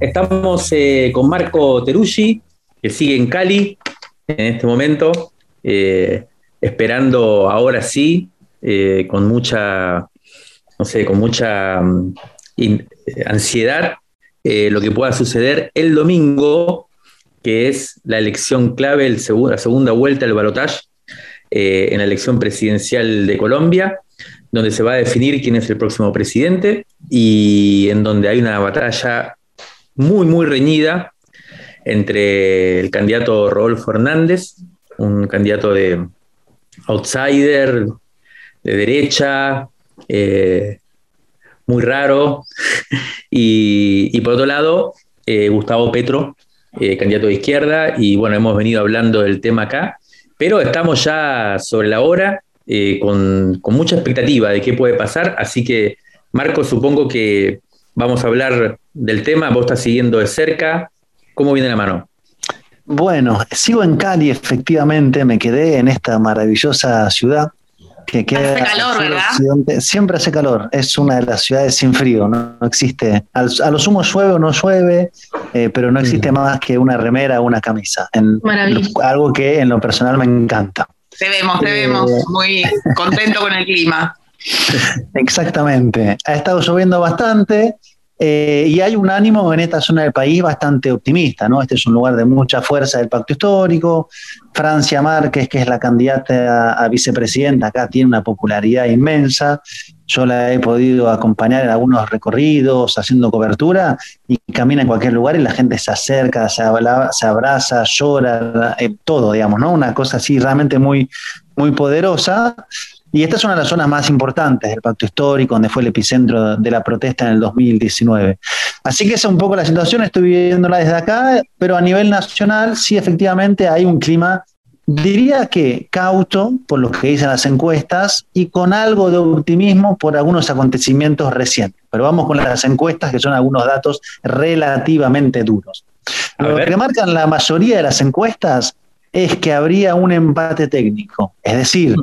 Estamos eh, con Marco Teruggi, que sigue en Cali en este momento, eh, esperando ahora sí, eh, con mucha, no sé, con mucha mm, ansiedad, lo que pueda suceder el domingo, que es la elección clave, el la segunda vuelta del balotaje en la elección presidencial de Colombia donde se va a definir quién es el próximo presidente y en donde hay una batalla muy, muy reñida entre el candidato Rodolfo Hernández, un candidato de outsider, de derecha, eh, muy raro, y, por otro lado, eh, Gustavo Petro, eh, candidato de izquierda, y bueno, hemos venido hablando del tema acá, pero estamos ya sobre la hora, con, con mucha expectativa de qué puede pasar, así que Marco, supongo que vamos a hablar del tema, vos estás siguiendo de cerca, ¿cómo viene la mano? Bueno, sigo en Cali, efectivamente, me quedé en esta maravillosa ciudad que queda hace calor, ¿verdad? Siempre hace calor, es una de las ciudades sin frío, no, existe, a lo sumo llueve o no llueve, eh, pero no existe mm. más que una remera o una camisa, en, algo que en lo personal me encanta. Te vemos, te vemos eh, muy contento con el clima. Exactamente. Ha estado lloviendo bastante eh, y hay un ánimo en esta zona del país bastante optimista, ¿no? Este es un lugar de mucha fuerza del pacto histórico. Francia Márquez, que es la candidata a, vicepresidenta, acá tiene una popularidad inmensa. Yo la he podido acompañar en algunos recorridos, haciendo cobertura, y camina en cualquier lugar y la gente se acerca, se, abraza, llora, eh, todo, digamos, ¿no? Una cosa así realmente muy, muy poderosa. Y esta es una de las zonas más importantes del pacto histórico, donde fue el epicentro de la protesta en el 2019. Así que esa es un poco la situación, estoy viviéndola desde acá, pero a nivel nacional sí efectivamente hay un clima, diría que cauto por lo que dicen las encuestas y con algo de optimismo por algunos acontecimientos recientes. Pero vamos con las encuestas, que son algunos datos relativamente duros. Lo que marcan la mayoría de las encuestas es que habría un empate técnico. Es decir,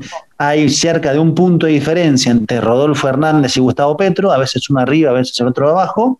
hay cerca de un punto de diferencia entre Rodolfo Hernández y Gustavo Petro, a veces uno arriba, a veces el otro abajo,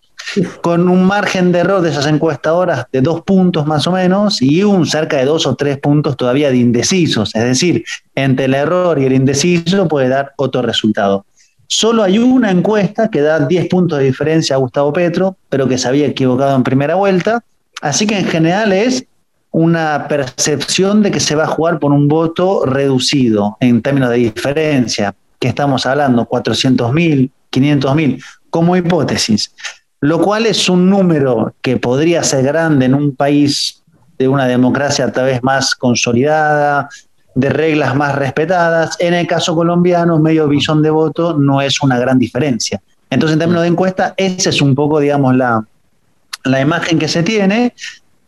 con un margen de error de esas encuestadoras de dos puntos más o menos y un cerca de dos o tres puntos todavía de indecisos. Es decir, entre el error y el indeciso puede dar otro resultado. Solo hay una encuesta que da 10 puntos de diferencia a Gustavo Petro, pero que se había equivocado en primera vuelta. Así que en general es una percepción de que se va a jugar por un voto reducido en términos de diferencia, que estamos hablando 400.000, 500.000, como hipótesis, lo cual es un número que podría ser grande en un país de una democracia tal vez más consolidada, de reglas más respetadas. En el caso colombiano, medio billón de votos no es una gran diferencia. Entonces, en términos de encuesta, esa es un poco, digamos, la, la imagen que se tiene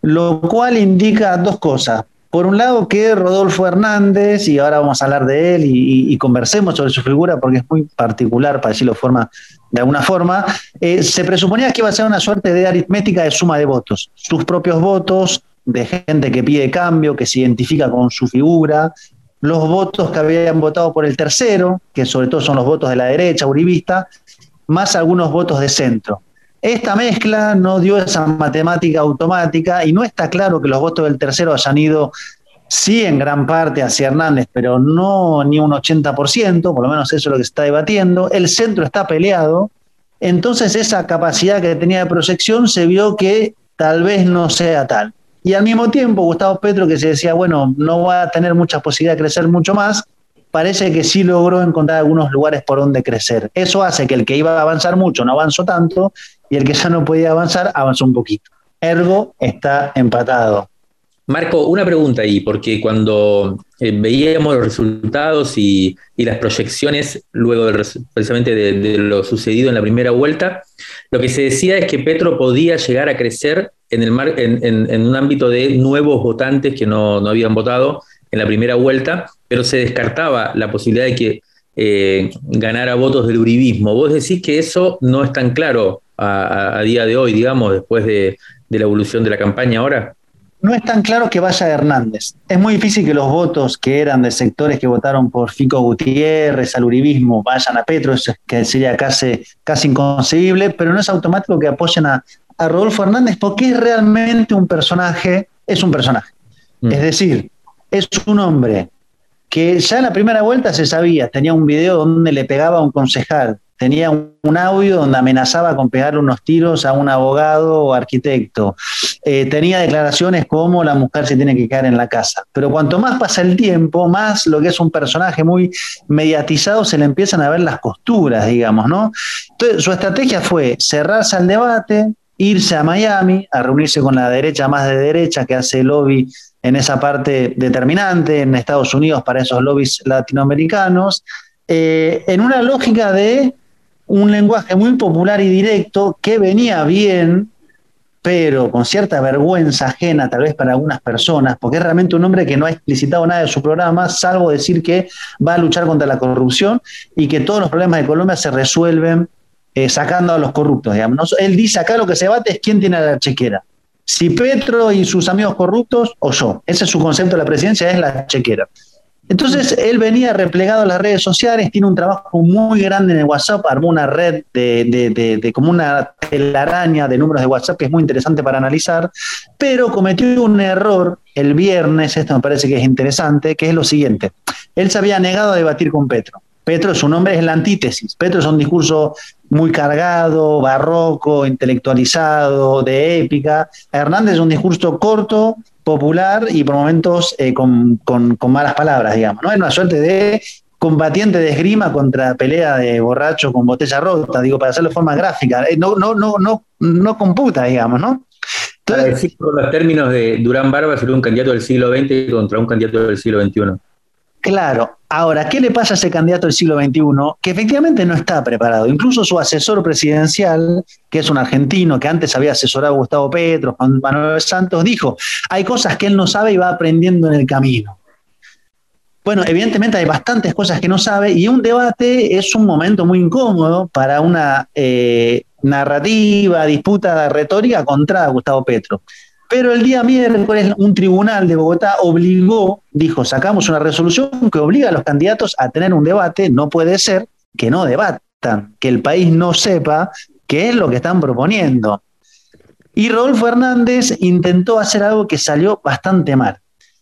lo cual indica dos cosas. Por un lado, que Rodolfo Hernández, y ahora vamos a hablar de él y, conversemos sobre su figura porque es muy particular, para decirlo forma, de alguna forma, eh, se presuponía que iba a ser una suerte de aritmética de suma de votos. Sus propios votos, de gente que pide cambio, que se identifica con su figura, los votos que habían votado por el tercero, que sobre todo son los votos de la derecha, uribista, más algunos votos de centro. Esta mezcla no dio esa matemática automática y no está claro que los votos del tercero hayan ido, sí, en gran parte hacia Hernández, pero no ni un 80%, por lo menos eso es lo que se está debatiendo. El centro está peleado, entonces esa capacidad que tenía de proyección se vio que tal vez no sea tal. Y al mismo tiempo, Gustavo Petro, que se decía, bueno, no va a tener mucha posibilidad de crecer mucho más, parece que sí logró encontrar algunos lugares por donde crecer. Eso hace que el que iba a avanzar mucho no avanzó tanto y el que ya no podía avanzar avanzó un poquito. Ergo está empatado. Marco, una pregunta ahí, porque cuando eh, veíamos los resultados y, las proyecciones luego precisamente de, lo sucedido en la primera vuelta, lo que se decía es que Petro podía llegar a crecer en, en, un ámbito de nuevos votantes que no, habían votado en la primera vuelta, pero se descartaba la posibilidad de que eh, ganara votos del uribismo. Vos decís que eso no es tan claro a, día de hoy, digamos, después de la evolución de la campaña ahora no es tan claro que vaya Hernández. Es muy difícil que los votos que eran de sectores que votaron por Fico Gutiérrez, al uribismo, vayan a Petro, eso que sería casi, casi inconcebible, pero no es automático que apoyen a, Rodolfo Hernández porque es realmente un personaje, es un personaje. Mm. Es decir, es un hombre que ya en la primera vuelta se sabía, tenía un video donde le pegaba a un concejal, tenía un audio donde amenazaba con pegarle unos tiros a un abogado o arquitecto. Eh, tenía declaraciones como la mujer se tiene que quedar en la casa. Pero cuanto más pasa el tiempo, más lo que es un personaje muy mediatizado, se le empiezan a ver las costuras, digamos, ¿no? Entonces, su estrategia fue cerrarse al debate, irse a Miami, a reunirse con la derecha más de derecha que hace lobby en esa parte determinante en Estados Unidos para esos lobbies latinoamericanos, eh, en una lógica de un lenguaje muy popular y directo que venía bien, pero con cierta vergüenza ajena tal vez para algunas personas, porque es realmente un hombre que no ha explicitado nada de su programa, salvo decir que va a luchar contra la corrupción y que todos los problemas de Colombia se resuelven eh, sacando a los corruptos. Digamos. Él dice acá lo que se bate es quién tiene la chequera. Si Petro y sus amigos corruptos o yo. Ese es su concepto de la presidencia, es la chequera. Entonces él venía replegado a las redes sociales, tiene un trabajo muy grande en el WhatsApp, armó una red de, como una telaraña de números de WhatsApp que es muy interesante para analizar, pero cometió un error el viernes, esto me parece que es interesante, que es lo siguiente. Él se había negado a debatir con Petro. Petro, su nombre es la antítesis. Petro es un discurso muy cargado, barroco, intelectualizado, de épica. Hernández es un discurso corto, popular y por momentos eh, con, malas palabras, digamos, ¿no? Es una suerte de combatiente de esgrima contra pelea de borracho con botella rota, digo, para hacerlo de forma gráfica. Eh, no, no, no, no, no computa, digamos, ¿no? Entonces, por los términos de Durán Barba sería un candidato del siglo XX contra un candidato del siglo XXI. Claro. Ahora, ¿qué le pasa a ese candidato del siglo XXI? Que efectivamente no está preparado. Incluso su asesor presidencial, que es un argentino que antes había asesorado a Gustavo Petro, Juan Manuel Santos, dijo, hay cosas que él no sabe y va aprendiendo en el camino. Bueno, evidentemente hay bastantes cosas que no sabe y un debate es un momento muy incómodo para una eh, narrativa, disputa retórica contra Gustavo Petro. Pero el día miércoles un tribunal de Bogotá obligó, dijo, sacamos una resolución que obliga a los candidatos a tener un debate, no puede ser que no debatan, que el país no sepa qué es lo que están proponiendo. Y Rodolfo Hernández intentó hacer algo que salió bastante mal,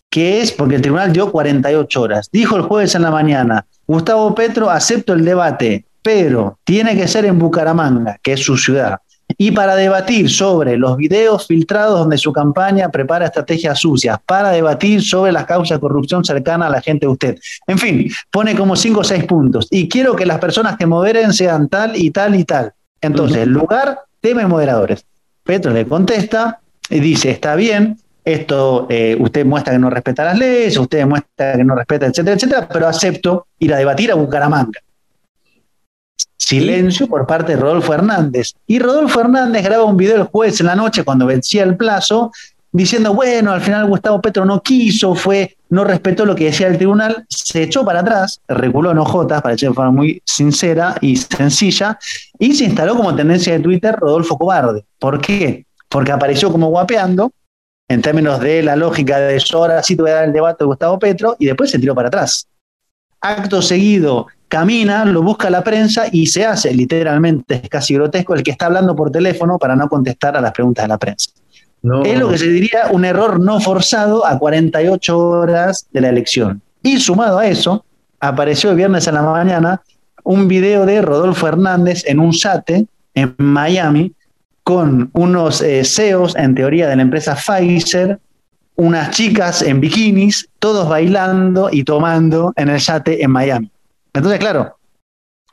que es porque el tribunal dio 48 horas. Dijo el jueves en la mañana, Gustavo Petro, acepto el debate, pero tiene que ser en Bucaramanga, que es su ciudad y para debatir sobre los videos filtrados donde su campaña prepara estrategias sucias, para debatir sobre las causas de corrupción cercana a la gente de usted. En fin, pone como cinco o seis puntos. Y quiero que las personas que moderen sean tal y tal y tal. Entonces, el lugar, tema y moderadores. Petro le contesta y dice, está bien, esto eh, usted muestra que no respeta las leyes, usted muestra que no respeta, etcétera, etcétera, pero acepto ir a debatir a Bucaramanga. Silencio por parte de Rodolfo Hernández. Y Rodolfo Hernández graba un video el jueves en la noche cuando vencía el plazo, diciendo, bueno, al final Gustavo Petro no quiso, fue, no respetó lo que decía el tribunal, se echó para atrás, reculó en ojotas, para de forma muy sincera y sencilla, y se instaló como tendencia de Twitter Rodolfo Cobarde. ¿Por qué? Porque apareció como guapeando, en términos de la lógica de eso, ahora sí te voy a dar el debate de Gustavo Petro, y después se tiró para atrás. Acto seguido, camina, lo busca la prensa y se hace, literalmente, es casi grotesco, el que está hablando por teléfono para no contestar a las preguntas de la prensa. Es lo que se diría un error no forzado a 48 horas de la elección. Y sumado a eso, apareció el viernes en la mañana un video de Rodolfo Hernández en un SATE en Miami con unos eh, CEOs, en teoría, de la empresa Pfizer, unas chicas en bikinis, todos bailando y tomando en el yate en Miami. Entonces, claro,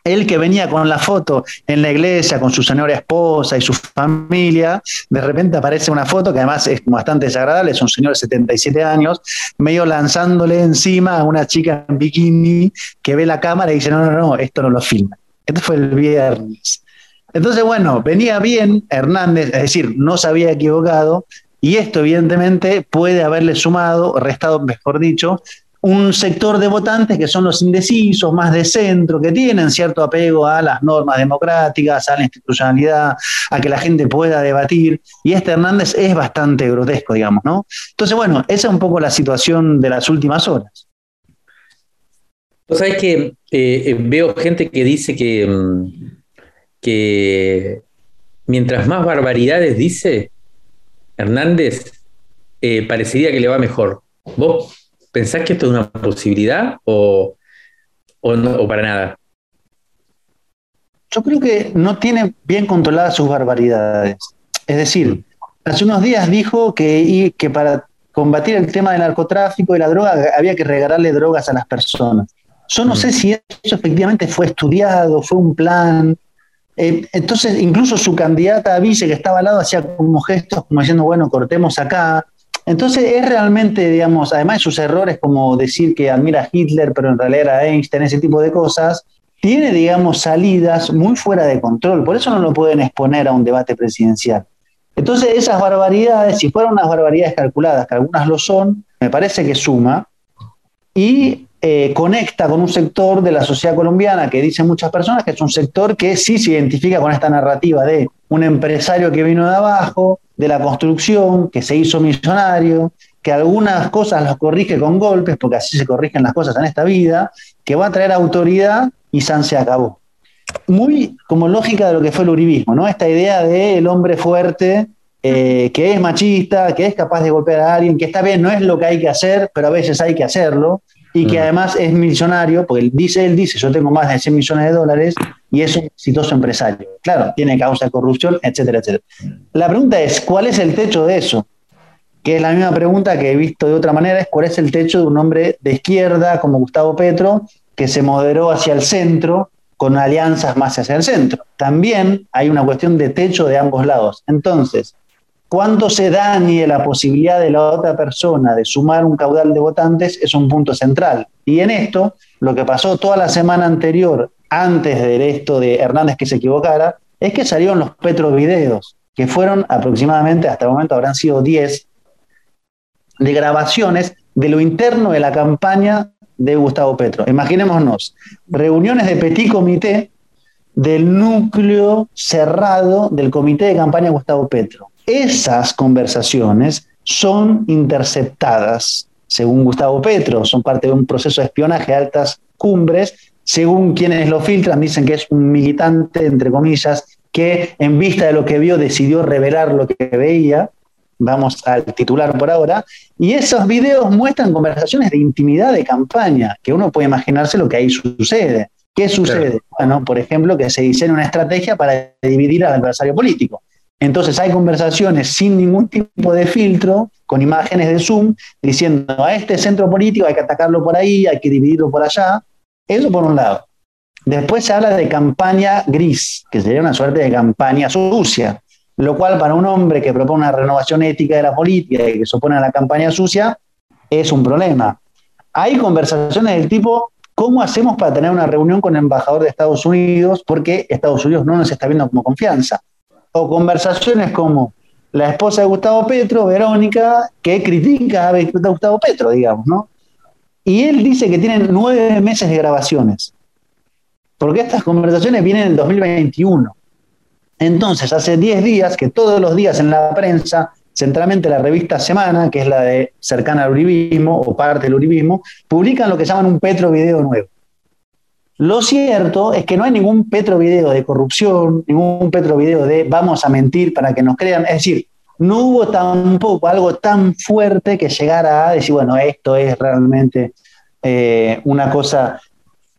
él que venía con la foto en la iglesia con su señora esposa y su familia, de repente aparece una foto que además es bastante desagradable, es un señor de 77 años, medio lanzándole encima a una chica en bikini que ve la cámara y dice, no, no, no, esto no lo filma. Esto fue el viernes. Entonces, bueno, venía bien Hernández, es decir, no se había equivocado, y esto evidentemente puede haberle sumado, restado, mejor dicho, un sector de votantes que son los indecisos, más de centro, que tienen cierto apego a las normas democráticas, a la institucionalidad, a que la gente pueda debatir. Y este Hernández es bastante grotesco, digamos, ¿no? Entonces, bueno, esa es un poco la situación de las últimas horas. Vos sabés que eh, eh, veo gente que dice que, mm, que mientras más barbaridades dice Hernández, eh, parecería que le va mejor. ¿Vos ¿Pensás que esto es una posibilidad o, o, para nada? Yo creo que no tiene bien controladas sus barbaridades. Es decir, hace unos días dijo que, que para combatir el tema del narcotráfico y la droga había que regalarle drogas a las personas. Yo no sé si eso efectivamente fue estudiado, fue un plan. Eh, entonces, incluso su candidata a vice que estaba al lado hacía como gestos, como diciendo, bueno, cortemos acá. Entonces es realmente, digamos, además de sus errores como decir que admira a Hitler, pero en realidad era Einstein, ese tipo de cosas, tiene, digamos, salidas muy fuera de control. Por eso no lo pueden exponer a un debate presidencial. Entonces esas barbaridades, si fueran unas barbaridades calculadas, que algunas lo son, me parece que suma y eh, conecta con un sector de la sociedad colombiana que dicen muchas personas que es un sector que sí se identifica con esta narrativa de un empresario que vino de abajo, de la construcción, que se hizo millonario, que algunas cosas las corrige con golpes, porque así se corrigen las cosas en esta vida, que va a traer autoridad y San se acabó. Muy como lógica de lo que fue el uribismo, ¿no? Esta idea del hombre fuerte, eh, que es machista, que es capaz de golpear a alguien, que está bien, no es lo que hay que hacer, pero a veces hay que hacerlo, y que además es millonario, porque él dice, él dice, yo tengo más de 100 millones de dólares y es un exitoso empresario. Claro, tiene causa de corrupción, etcétera, etcétera. La pregunta es, ¿cuál es el techo de eso? Que es la misma pregunta que he visto de otra manera, es cuál es el techo de un hombre de izquierda como Gustavo Petro, que se moderó hacia el centro con alianzas más hacia el centro. También hay una cuestión de techo de ambos lados. Entonces, cuando se dañe la posibilidad de la otra persona de sumar un caudal de votantes es un punto central. Y en esto, lo que pasó toda la semana anterior, antes de esto de Hernández que se equivocara, es que salieron los petrovideos, que fueron aproximadamente, hasta el momento habrán sido 10, de grabaciones de lo interno de la campaña de Gustavo Petro. Imaginémonos, reuniones de petit comité del núcleo cerrado del comité de campaña de Gustavo Petro esas conversaciones son interceptadas, según Gustavo Petro, son parte de un proceso de espionaje a altas cumbres. Según quienes lo filtran, dicen que es un militante, entre comillas, que en vista de lo que vio decidió revelar lo que veía. Vamos al titular por ahora. Y esos videos muestran conversaciones de intimidad de campaña, que uno puede imaginarse lo que ahí sucede. ¿Qué sucede? Bueno, por ejemplo, que se diseña una estrategia para dividir al adversario político. Entonces hay conversaciones sin ningún tipo de filtro, con imágenes de Zoom, diciendo a este centro político hay que atacarlo por ahí, hay que dividirlo por allá. Eso por un lado. Después se habla de campaña gris, que sería una suerte de campaña sucia, lo cual para un hombre que propone una renovación ética de la política y que se opone a la campaña sucia es un problema. Hay conversaciones del tipo, ¿cómo hacemos para tener una reunión con el embajador de Estados Unidos? Porque Estados Unidos no nos está viendo como confianza o conversaciones como la esposa de Gustavo Petro, Verónica, que critica a Gustavo Petro, digamos, ¿no? Y él dice que tienen nueve meses de grabaciones, porque estas conversaciones vienen en el 2021. Entonces, hace diez días que todos los días en la prensa, centralmente la revista Semana, que es la de cercana al uribismo o parte del uribismo, publican lo que llaman un Petro Video nuevo. Lo cierto es que no hay ningún petro video de corrupción, ningún petro video de vamos a mentir para que nos crean. Es decir, no hubo tampoco algo tan fuerte que llegara a decir, bueno, esto es realmente eh, una cosa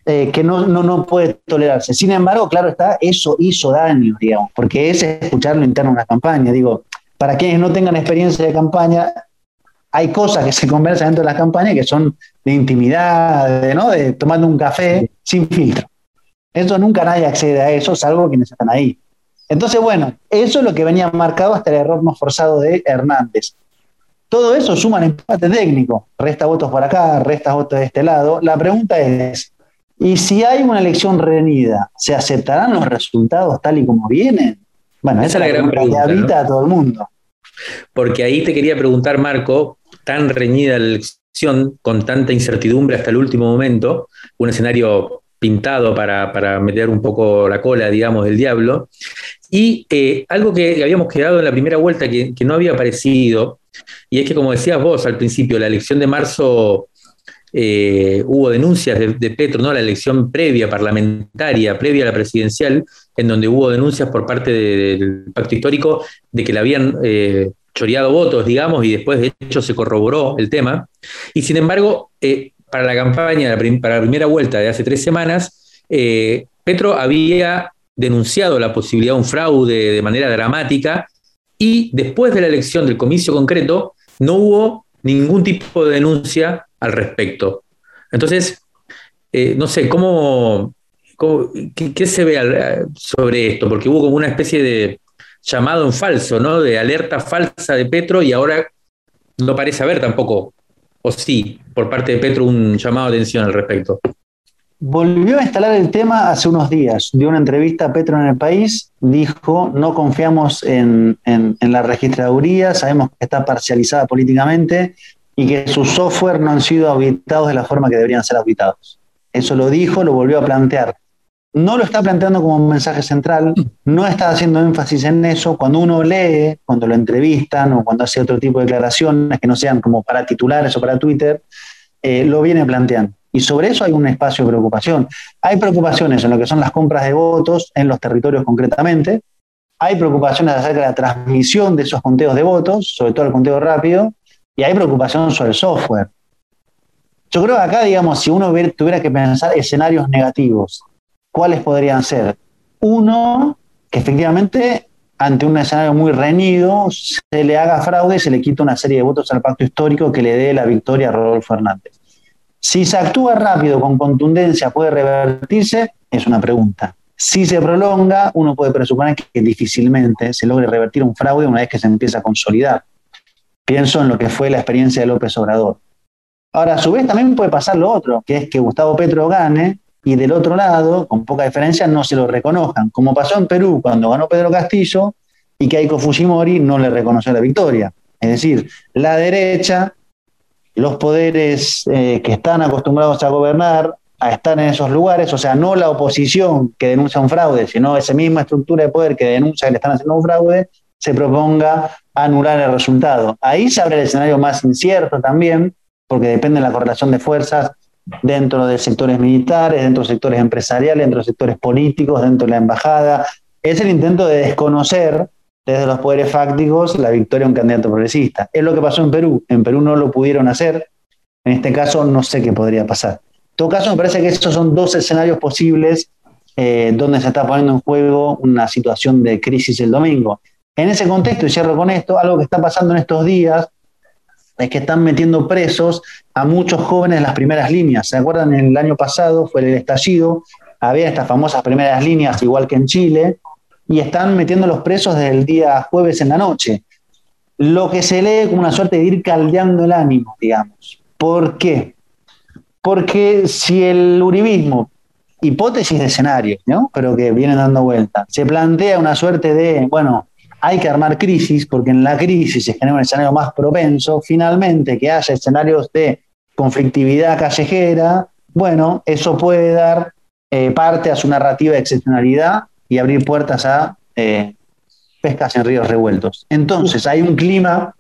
eh, que no, no, no, puede tolerarse. Sin embargo, claro está, eso hizo daño, digamos, porque es escucharlo interno en una campaña. Digo, para quienes no tengan experiencia de campaña, hay cosas que se conversan dentro de las campañas que son de intimidad, de, ¿no? de tomando un café sin filtro. Eso nunca nadie accede a eso, salvo quienes están ahí. Entonces, bueno, eso es lo que venía marcado hasta el error no forzado de Hernández. Todo eso suma un empate técnico. Resta votos por acá, resta votos de este lado. La pregunta es, ¿y si hay una elección reñida, ¿se aceptarán los resultados tal y como vienen? Bueno, esa, es la, gran pregunta, que habita a todo el mundo. Porque ahí te quería preguntar, Marco, tan reñida la elección, con tanta incertidumbre hasta el último momento, un escenario pintado para, meter un poco la cola, digamos, del diablo. Y eh, algo que habíamos quedado en la primera vuelta que, no había aparecido, y es que, como decías vos al principio, la elección de marzo eh, hubo denuncias de, Petro, ¿no? La elección previa parlamentaria, previa a la presidencial, en donde hubo denuncias por parte del pacto histórico de que le habían eh, choreado votos, digamos, y después de hecho se corroboró el tema. Y sin embargo, para la campaña, para la primera vuelta de hace tres semanas, eh, Petro había denunciado la posibilidad de un fraude de manera dramática y después de la elección del comicio concreto no hubo ningún tipo de denuncia al respecto. Entonces, eh, no sé, ¿cómo, qué, se ve sobre esto? Porque hubo como una especie de llamado en falso, ¿no? De alerta falsa de Petro y ahora no parece haber tampoco o sí, por parte de Petro, un llamado de atención al respecto? Volvió a instalar el tema hace unos días. Dio una entrevista a Petro en el país, dijo, no confiamos en, la registraduría, sabemos que está parcializada políticamente y que sus software no han sido auditados de la forma que deberían ser auditados. Eso lo dijo, lo volvió a plantear no lo está planteando como un mensaje central, no está haciendo énfasis en eso. Cuando uno lee, cuando lo entrevistan o cuando hace otro tipo de declaraciones que no sean como para titulares o para Twitter, eh, lo viene planteando. Y sobre eso hay un espacio de preocupación. Hay preocupaciones en lo que son las compras de votos en los territorios concretamente. Hay preocupaciones acerca de la transmisión de esos conteos de votos, sobre todo el conteo rápido. Y hay preocupación sobre el software. Yo creo que acá, digamos, si uno tuviera que pensar escenarios negativos ¿cuáles podrían ser? Uno, que efectivamente ante un escenario muy reñido se le haga fraude y se le quita una serie de votos al pacto histórico que le dé la victoria a Rodolfo Hernández. Si se actúa rápido, con contundencia, ¿puede revertirse? Es una pregunta. Si se prolonga, uno puede presuponer que difícilmente se logre revertir un fraude una vez que se empieza a consolidar. Pienso en lo que fue la experiencia de López Obrador. Ahora, a su vez, también puede pasar lo otro, que es que Gustavo Petro gane y del otro lado, con poca diferencia, no se lo reconozcan, como pasó en Perú cuando ganó Pedro Castillo y que Aiko Fujimori no le reconoció la victoria. Es decir, la derecha, los poderes eh, que están acostumbrados a gobernar, a estar en esos lugares, o sea, no la oposición que denuncia un fraude, sino esa misma estructura de poder que denuncia que le están haciendo un fraude, se proponga anular el resultado. Ahí se abre el escenario más incierto también, porque depende de la correlación de fuerzas dentro de sectores militares, dentro de sectores empresariales, dentro de sectores políticos, dentro de la embajada. Es el intento de desconocer desde los poderes fácticos la victoria de un candidato progresista. Es lo que pasó en Perú. En Perú no lo pudieron hacer. En este caso no sé qué podría pasar. En todo caso, me parece que estos son dos escenarios posibles eh, donde se está poniendo en juego una situación de crisis el domingo. En ese contexto, y cierro con esto, algo que está pasando en estos días es que están metiendo presos a muchos jóvenes en las primeras líneas. ¿Se acuerdan? El año pasado fue el estallido, había estas famosas primeras líneas, igual que en Chile, y están metiendo los presos desde el día jueves en la noche. Lo que se lee como una suerte de ir caldeando el ánimo, digamos. ¿Por qué? Porque si el uribismo, hipótesis de escenario, ¿no? pero que vienen dando vuelta, se plantea una suerte de, bueno, hay que armar crisis porque en la crisis se genera un escenario más propenso, finalmente que haya escenarios de conflictividad callejera, bueno, eso puede dar eh, parte a su narrativa de excepcionalidad y abrir puertas a eh, pescas en ríos revueltos. Entonces hay un clima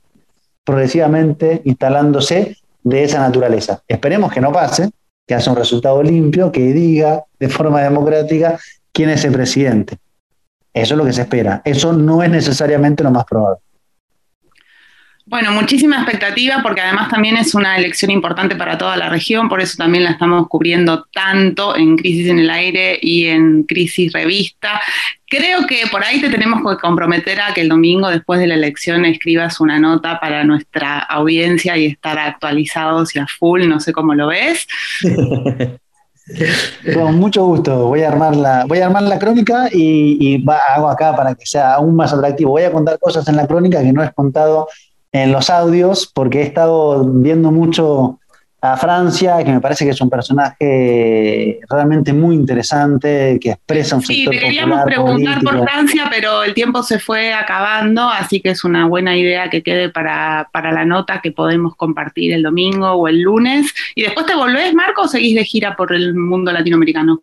progresivamente instalándose de esa naturaleza. Esperemos que no pase, que haya un resultado limpio, que diga de forma democrática quién es el presidente. Eso es lo que se espera. Eso no es necesariamente lo más probable. Bueno, muchísima expectativa porque además también es una elección importante para toda la región, por eso también la estamos cubriendo tanto en Crisis en el Aire y en Crisis Revista. Creo que por ahí te tenemos que comprometer a que el domingo después de la elección escribas una nota para nuestra audiencia y estar actualizados y a full, no sé cómo lo ves. Con mucho gusto. Voy a armar la, voy a armar la crónica y, hago acá para que sea aún más atractivo. Voy a contar cosas en la crónica que no he contado en los audios porque he estado viendo mucho a Francia, que me parece que es un personaje realmente muy interesante, que expresa un Sí, queríamos preguntar por Francia, pero el tiempo se fue acabando, así que es una buena idea que quede para, para, la nota que podemos compartir el domingo o el lunes. ¿Y después te volvés, Marco, o seguís de gira por el mundo latinoamericano?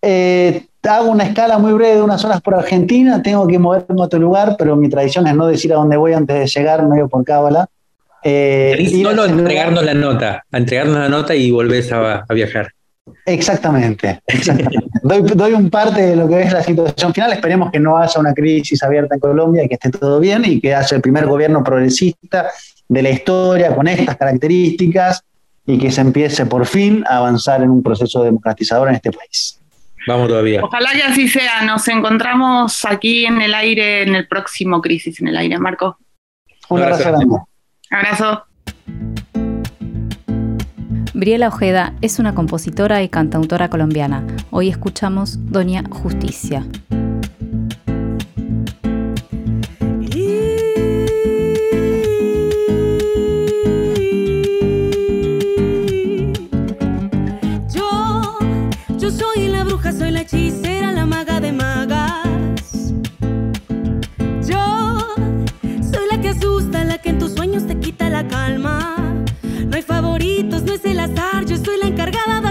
Eh, hago una escala muy breve de unas horas por Argentina, tengo que moverme a otro lugar, pero mi tradición es no decir a dónde voy antes de llegar, medio por cábala. Eh, solo entregarnos la nota, a entregarnos la nota y volvés a, viajar. Exactamente, doy, un parte de lo que es la situación final. Esperemos que no haya una crisis abierta en Colombia y que esté todo bien y que haya el primer gobierno progresista de la historia con estas características y que se empiece por fin a avanzar en un proceso democratizador en este país. Vamos todavía. Ojalá que así sea. Nos encontramos aquí en el aire en el próximo Crisis en el Aire, Marco. Un abrazo grande. Abrazo. Briela Ojeda es una compositora y cantautora colombiana. Hoy escuchamos Doña Justicia. Es el azar. Yo soy la encargada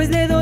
Pues le doy